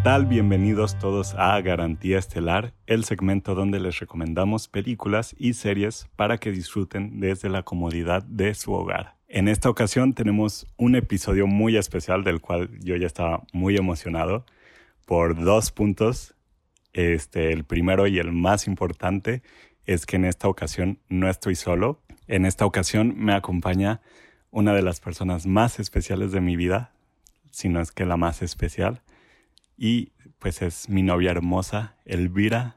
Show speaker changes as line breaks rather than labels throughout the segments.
¿Qué tal? Bienvenidos todos a Garantía Estelar, el segmento donde les recomendamos películas y series para que disfruten desde la comodidad de su hogar. En esta ocasión tenemos un episodio muy especial del cual yo ya estaba muy emocionado por dos puntos. Este, el primero y el más importante es que en esta ocasión no estoy solo. En esta ocasión me acompaña una de las personas más especiales de mi vida, si no es que la más especial y pues es mi novia hermosa, Elvira.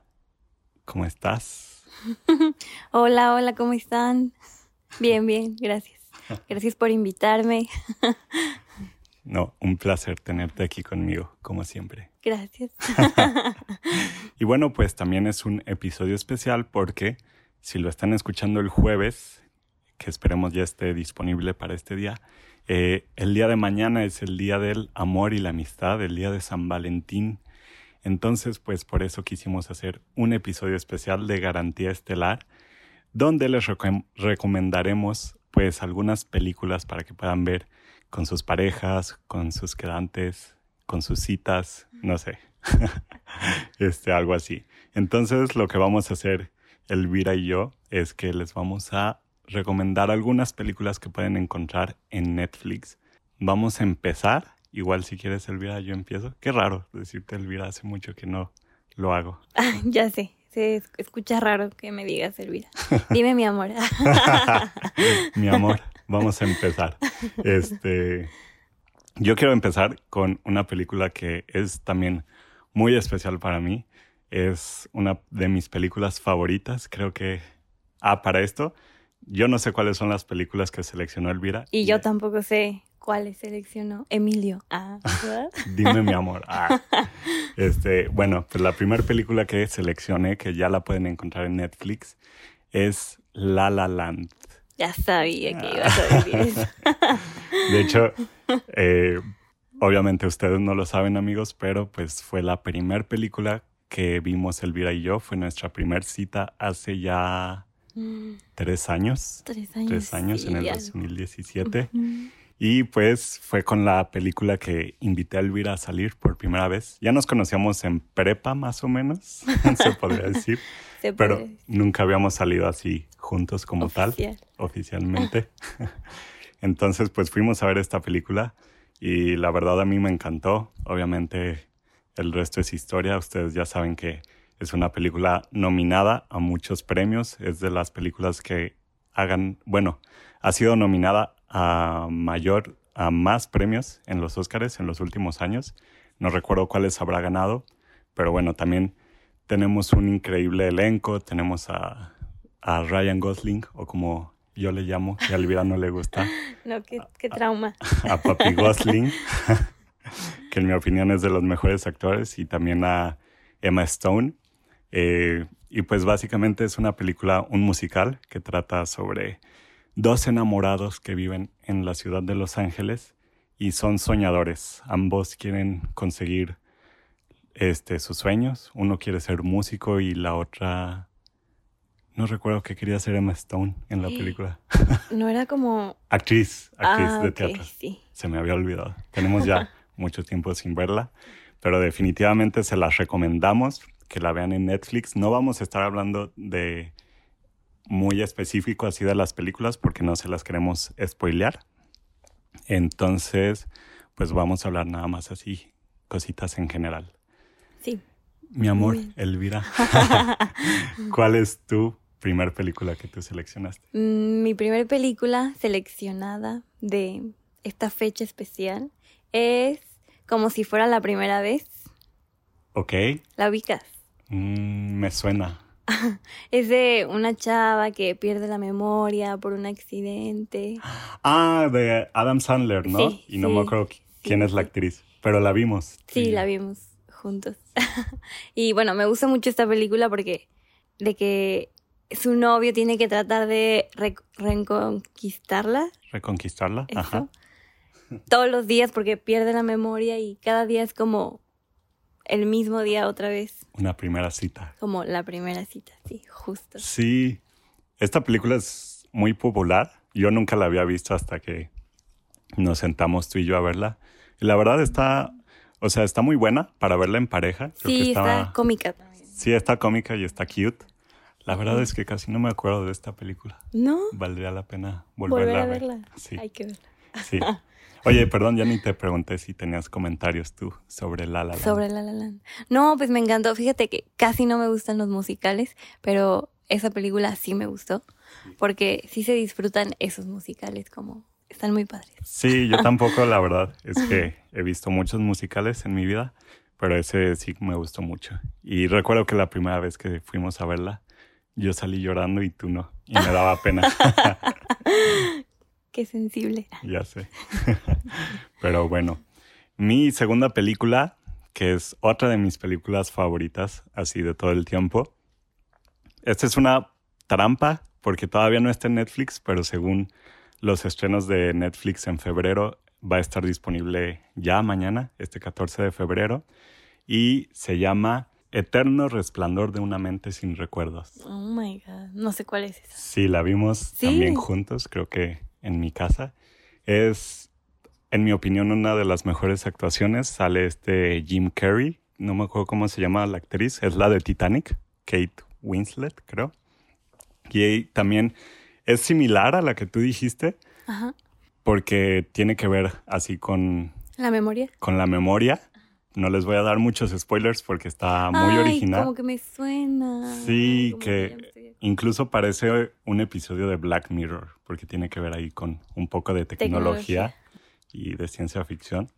¿Cómo estás?
hola, hola, ¿cómo están? Bien, bien, gracias. Gracias por invitarme.
No, un placer tenerte aquí conmigo, como siempre.
Gracias.
y bueno, pues también es un episodio especial porque si lo están escuchando el jueves, que esperemos ya esté disponible para este día, eh, el día de mañana es el día del amor y la amistad, el día de San Valentín. Entonces, pues por eso quisimos hacer un episodio especial de Garantía Estelar, donde les recomendaremos pues algunas películas para que puedan ver con sus parejas, con sus quedantes, con sus citas, no sé, este, algo así. Entonces, lo que vamos a hacer Elvira y yo es que les vamos a recomendar algunas películas que pueden encontrar en Netflix. Vamos a empezar. Igual si quieres, Elvira, yo empiezo. Qué raro decirte, Elvira, hace mucho que no lo hago.
ya sé, se escucha raro que me digas, Elvira. Dime mi amor.
mi amor, vamos a empezar. Este, yo quiero empezar con una película que es también muy especial para mí. Es una de mis películas favoritas. Creo que, ah, para esto, yo no sé cuáles son las películas que seleccionó Elvira.
Y yo tampoco sé cuáles seleccionó Emilio. Ah,
Dime mi amor. Ah. Este, bueno, pues la primera película que seleccioné, que ya la pueden encontrar en Netflix, es La La Land.
Ya sabía que ibas a decir eso.
De hecho, eh, obviamente ustedes no lo saben, amigos, pero pues fue la primera película que vimos Elvira y yo. Fue nuestra primera cita hace ya Tres años.
Tres años.
Tres años en el 2017. Y pues fue con la película que invité a Elvira a salir por primera vez. Ya nos conocíamos en prepa más o menos, se podría decir. pero nunca habíamos salido así juntos como tal, oficialmente. Entonces pues fuimos a ver esta película y la verdad a mí me encantó. Obviamente el resto es historia. Ustedes ya saben que es una película nominada a muchos premios. Es de las películas que hagan, bueno, ha sido nominada a mayor, a más premios en los Oscars en los últimos años. No recuerdo cuáles habrá ganado, pero bueno, también tenemos un increíble elenco. Tenemos a, Ryan Gosling, o como yo le llamo, que a Elvira no le gusta.
No, qué, qué trauma.
A, a Papi Gosling, que en mi opinión es de los mejores actores, y también a Emma Stone, eh, y pues básicamente es una película, un musical que trata sobre dos enamorados que viven en la ciudad de Los Ángeles y son soñadores. Ambos quieren conseguir este, sus sueños. Uno quiere ser músico y la otra... No recuerdo que quería ser Emma Stone en la película.
No era como...
actriz, actriz ah, de teatro. Se me había olvidado. Tenemos ya mucho tiempo sin verla, pero definitivamente se las recomendamos que la vean en Netflix. No vamos a estar hablando de muy específico así de las películas porque no se las queremos spoilear. Entonces, pues vamos a hablar nada más así, cositas en general.
Sí.
Mi amor, Elvira, ¿cuál es tu primer película que tú seleccionaste?
Mm, mi primer película seleccionada de esta fecha especial es Como si fuera la primera vez.
Ok.
¿La ubicas?
Mm, me suena.
es de una chava que pierde la memoria por un accidente.
Ah, de Adam Sandler, ¿no? y no me acuerdo quién es la actriz, pero la vimos.
Sí, la vimos juntos. y bueno, me gusta mucho esta película porque de que su novio tiene que tratar de reconquistarla.
Reconquistarla, ajá.
Todos los días porque pierde la memoria y cada día es como el mismo día otra vez.
Una primera cita.
Como la primera cita, sí, justo.
Sí, esta película es muy popular. Yo nunca la había visto hasta que nos sentamos tú y yo a verla. Y la verdad está, O sea, está muy buena para verla en pareja. Creo que
Sí, está cómica también.
Sí, está cómica y está cute. La verdad es que casi no me acuerdo de esta película.
¿No?
Valdría la pena volverla
Volver a
a ver.
verla.
Sí,
Hay que verla.
sí. Oye, perdón, ya ni te pregunté si tenías comentarios tú sobre La La Land.
Sobre La La Land. No, pues me encantó. Fíjate que casi no me gustan los musicales, pero esa película sí me gustó. Porque sí se disfrutan esos musicales como... Están muy padres.
Sí, yo tampoco, la verdad. Es que he visto muchos musicales en mi vida, pero ese sí me gustó mucho. Y recuerdo que la primera vez que fuimos a verla, yo salí llorando y tú no. Y me daba pena.
Qué sensible.
ya sé. pero bueno, mi segunda película, que es otra de mis películas favoritas, así de todo el tiempo. Esta es una trampa, porque todavía no está en Netflix, pero según los estrenos de Netflix en febrero, va a estar disponible ya mañana, este 14 de febrero, y se llama Eterno Resplandor de una mente sin recuerdos.
Oh my God. No sé cuál es esa.
Sí, la vimos
Sí.
también juntos, creo que en mi casa. Es, en mi opinión, una de las mejores actuaciones. Sale este Jim Carrey, no me acuerdo cómo se llama la actriz, es la de Titanic, Kate Winslet, creo. Y también es similar a la que tú dijiste,
Ajá.
porque tiene que ver así con,
La memoria.
con la memoria. No les voy a dar muchos spoilers porque está muy
Ay,
original.
Como que me suena.
Sí, que incluso parece un episodio de Black Mirror, porque tiene que ver ahí con un poco de tecnología,
Tecnología.
y de ciencia ficción.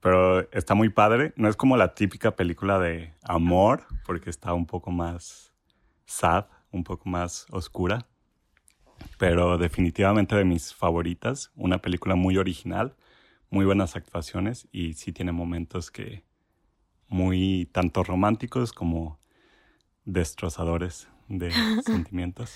Pero está muy padre. No es como la típica película de amor, porque está un poco más sad, un poco más oscura. Pero definitivamente de mis favoritas, una película muy original, muy buenas actuaciones y sí tiene momentos que muy tanto románticos como destrozadores de sentimientos.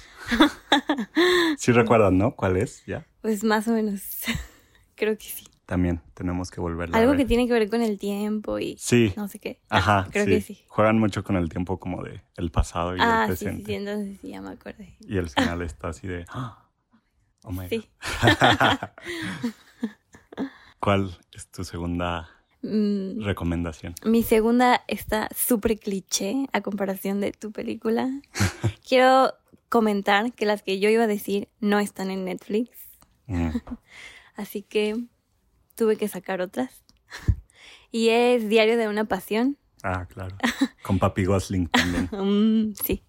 Sí recuerdan, ¿no? ¿Cuál es? Ya.
Pues más o menos. Creo que sí.
También tenemos que volverla a
Algo
ver.
que tiene que ver con el tiempo y
Sí.
no sé qué.
Ajá,
creo
sí.
que sí.
Juegan mucho con el tiempo como de el pasado y
Ah,
el
sí, sí,
presente.
sí, entonces sí, ya me acordé.
Y el final está así de... ¡ah! Oh my
Sí.
God. ¿Cuál es tu segunda
Mm,
recomendación?
mi segunda está súper cliché a comparación de tu película. Quiero comentar que las que yo iba a decir no están en Netflix,
Mm,
así que tuve que sacar otras. Y es Diario de una Pasión.
Ah, claro. Con Papi Gosling también.
Mm, sí.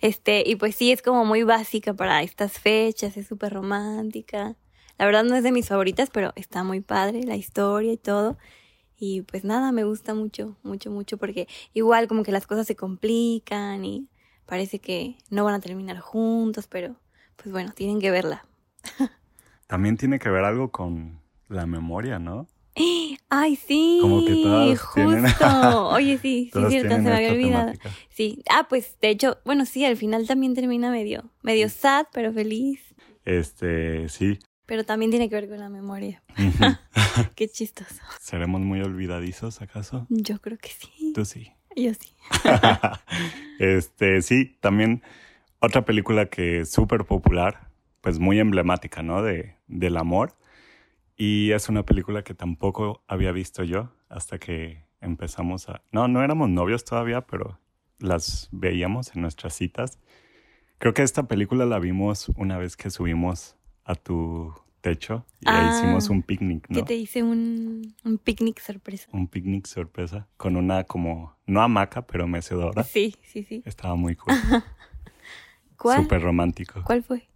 Este, y pues sí, es como muy básica para estas fechas, es súper romántica. La verdad no es de mis favoritas, pero está muy padre la historia y todo. Y pues nada, me gusta mucho, mucho, mucho, porque igual como que las cosas se complican y parece que no van a terminar juntos, pero pues bueno, tienen que verla.
También tiene que ver algo con la memoria, ¿no?
Ay, sí,
Como que todas
justo.
tienen-
Oye, sí, sí, cierto, se me había olvidado.
temática.
Sí, ah, pues de hecho, bueno, sí, al final también termina medio, medio sad, pero feliz.
Este, sí.
Pero también tiene que ver con la memoria. Qué chistoso.
¿Seremos muy olvidadizos acaso?
Yo creo que sí.
Tú sí.
Yo sí.
este, sí, también otra película que es súper popular, pues muy emblemática, ¿no? De, del amor. Y es una película que tampoco había visto yo hasta que empezamos a... No, no éramos novios todavía, pero las veíamos en nuestras citas. Creo que esta película la vimos una vez que subimos a tu techo y ahí
Ah,
hicimos un picnic,
Que
¿no?
te hice un, un picnic sorpresa.
Un picnic sorpresa con una como, no hamaca, pero mecedora.
Sí, sí, sí.
Estaba muy cool.
¿Cuál?
Súper romántico.
¿Cuál fue?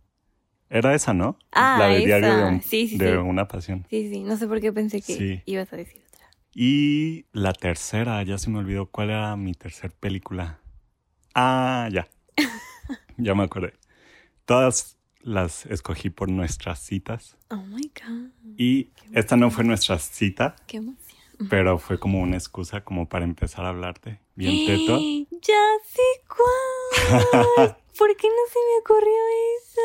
Era esa, ¿no?
Ah,
La de Diario de, un-
Sí, sí,
de
sí.
una pasión.
Sí, sí. No sé por qué pensé que ibas a decir otra.
Y la tercera, ya se me olvidó cuál era mi tercer película. Ah, ya. ya me acordé. Todas las escogí por nuestras citas.
Oh my God.
Y esta no fue nuestra cita,
Qué emoción.
pero fue como una excusa como para empezar a hablarte. Bien teto.
Ya sé cuál. ¿Por qué no se me ocurrió eso?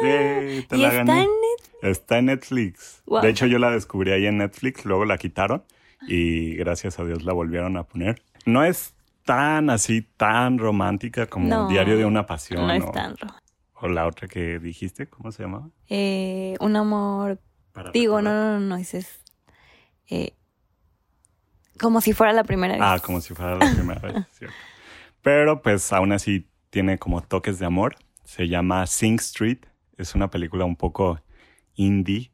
Sí, te
y
la
está
gané.
en Netflix.
Está en Netflix.
Wow.
De hecho, yo la descubrí ahí en Netflix, luego la quitaron y gracias a Dios la volvieron a poner. No es tan así, tan romántica como
No,
Diario de una Pasión
No es tan rojo.
O la otra que dijiste, ¿cómo se llamaba?
Eh, un amor.
Para
Digo, no,
recordar.
no, no, no, ese es. eh, Como si fuera la primera vez.
Ah, como si fuera la primera vez, cierto. Pero pues aún así tiene como toques de amor. Se llama Sing Street. Es una película un poco indie,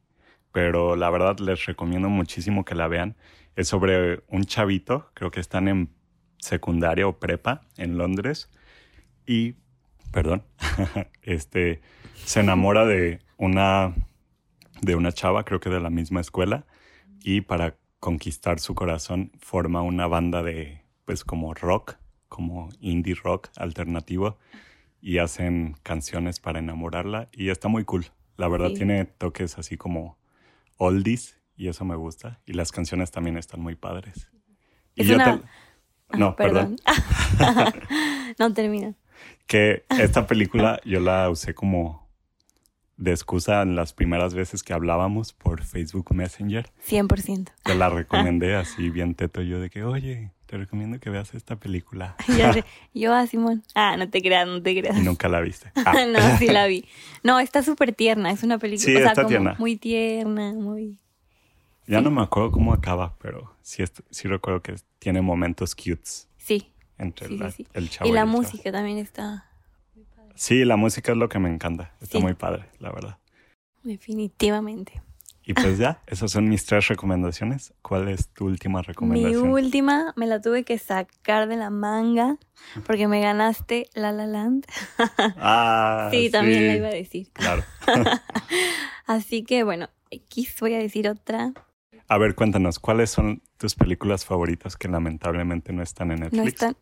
pero la verdad les recomiendo muchísimo que la vean. Es sobre un chavito, creo que están en secundaria o prepa en Londres y, perdón, este, se enamora de una, de una chava, creo que de la misma escuela, y para conquistar su corazón forma una banda de, pues como rock, como indie rock alternativo, y hacen canciones para enamorarla, y está muy cool. La verdad
Sí.
tiene toques así como oldies, y eso me gusta, y las canciones también están muy padres. Y
Es
yo
una-
te- No, perdón.
no termina.
Que esta película yo la usé como de excusa en las primeras veces que hablábamos por Facebook Messenger.
100%.
Te la recomendé así bien teto yo de que, oye, te recomiendo que veas esta película.
Ya sé. Yo a Simón. Ah, no te creas, no te creas.
Y nunca la viste. Ah,
no, sí la vi. No, está súper tierna. Es una película.
Sí,
o sea,
está
como
tierna.
muy tierna, muy.
ya no me acuerdo cómo acaba, pero sí, sí recuerdo que tiene momentos cutes
Sí.
Entre
Sí,
la-
sí.
el chavo
Y la
chavo.
música también está.
Sí, la música es lo que me encanta. Está
Sí.
muy padre, la verdad.
Definitivamente.
Y pues ya, esas son mis tres recomendaciones. ¿Cuál es tu última
Mi
recomendación?
última me la tuve que sacar de la manga porque me ganaste La La Land.
Ah,
sí, también
sí,
la iba a decir.
Claro.
Así que bueno, X voy a decir otra.
A ver, cuéntanos, ¿cuáles son tus películas favoritas que lamentablemente no están en Netflix?
No están.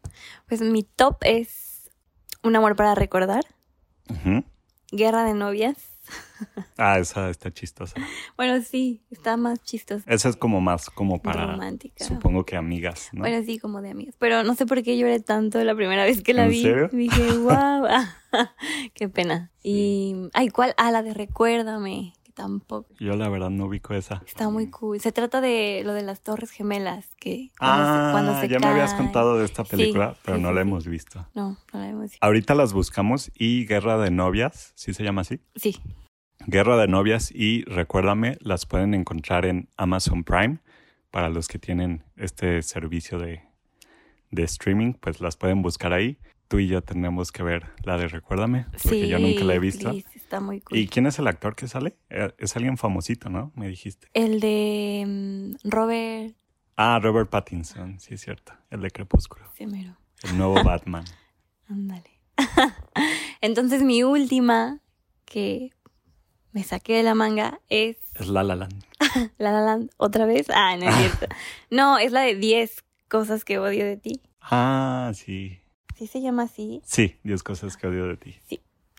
Pues mi top es Un amor para recordar. Guerra de novias.
Ah, esa está chistosa.
Bueno, sí, está más chistosa.
Esa es como más como para,
romántica.
supongo que amigas, ¿no?
Bueno, sí, como de amigas. Pero no sé por qué lloré tanto la primera vez que la
¿En
vi.
serio?
Dije, wow, qué pena. Y, ay, ¿cuál? Ah, la de Recuérdame, tampoco.
Yo la verdad no ubico esa.
Está muy cool. Se trata de lo de las Torres Gemelas, que cuando
Ah,
se, cuando se
ya me habías contado de esta
Sí,
película, pero
sí,
no
sí,
la hemos visto.
No, no la hemos visto.
Ahorita las buscamos y Guerra de Novias, ¿sí se llama así?
Sí,
Guerra de Novias y Recuérdame las pueden encontrar en Amazon Prime. Para los que tienen este servicio de, de streaming, pues las pueden buscar ahí. Tú y yo tenemos que ver la de Recuérdame, porque
sí.
yo nunca la he visto.
please, está muy cool.
¿Y quién es el actor que sale? Eh, Es alguien famosito, ¿no? Me dijiste.
El de mm, Robert
Ah, Robert Pattinson, sí es cierto. El de Crepúsculo.
Semero.
El nuevo Batman.
Ándale. Entonces mi última que me saqué de la manga es
Es La La Land.
La La Land otra vez. Ah, no es cierto. No, es la de 10 cosas que odio de ti.
Ah, sí.
¿Sí se llama así?
Sí, 10 cosas que odio de ti.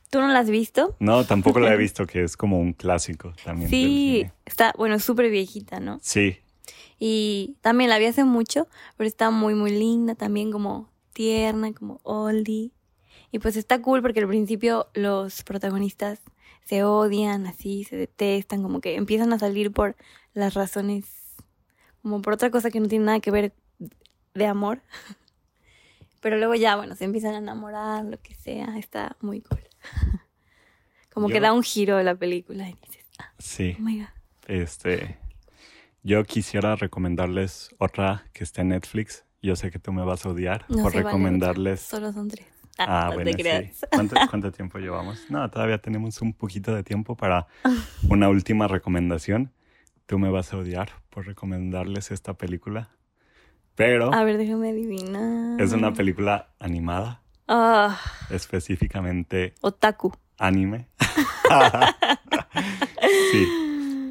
¿Tú no la has visto?
No, tampoco la he visto, que es como un clásico también.
Sí, está, bueno, súper viejita, ¿no?
Sí,
Y también la vi hace mucho, pero está muy, muy linda, también como tierna, como oldie. Y pues está cool porque al principio los protagonistas se odian, así, se detestan, como que empiezan a salir por las razones, como por otra cosa que no tiene nada que ver de amor. Pero luego ya, bueno, se empiezan a enamorar, lo que sea, está muy cool. Como que
Yo-
da un giro la película y dices, ah,
sí.
oh my god.
Este, yo quisiera recomendarles otra que está en Netflix. Yo sé que tú me vas a odiar
No
por
vale
recomendarles.
otra, Solo son tres.
Ah,
no
bueno, sí. ¿Cuánto, cuánto tiempo llevamos? No, todavía tenemos un poquito de tiempo para una última recomendación. Tú me vas a odiar por recomendarles esta película. Pero
A ver, déjame adivinar.
es una película animada,
Ah,
específicamente
otaku.
anime. sí.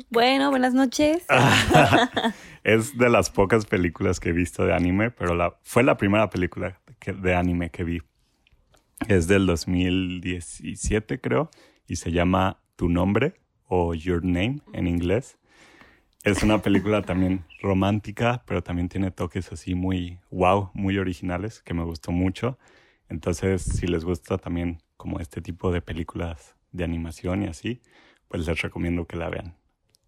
Bueno, buenas noches.
es de las pocas películas que he visto de anime, pero la, fue la primera película que- de anime que vi. Es del 2017, creo, y se llama Tu nombre o Your Name en inglés. Es una película también romántica, pero también tiene toques así muy wow, muy originales, que me gustó mucho. Entonces, si les gusta también como este tipo de películas de animación y así, pues les recomiendo que la vean.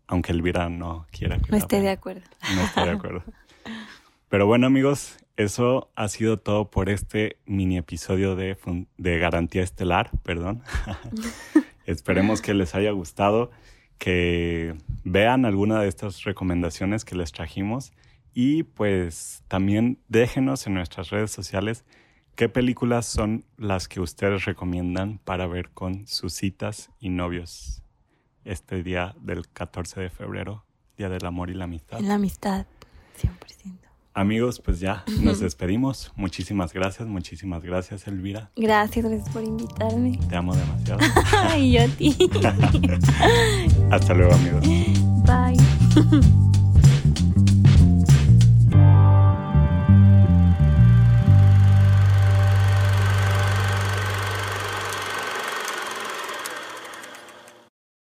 Aunque Elvira no quiera que
No
la
esté de acuerdo.
No estoy de acuerdo. Pero bueno, amigos, eso ha sido todo por este mini episodio de, de Garantía Estelar, perdón. Esperemos que les haya gustado, que vean alguna de estas recomendaciones que les trajimos Y pues también déjenos en nuestras redes sociales qué películas son las que ustedes recomiendan para ver con sus citas y novios este día del 14 de febrero, Día del Amor y la Amistad.
La amistad, 100%.
Amigos, pues ya nos despedimos. Muchísimas gracias, muchísimas gracias, Elvira.
Gracias, gracias por invitarme.
Te amo demasiado.
y yo a ti.
Hasta luego, amigos.
Bye.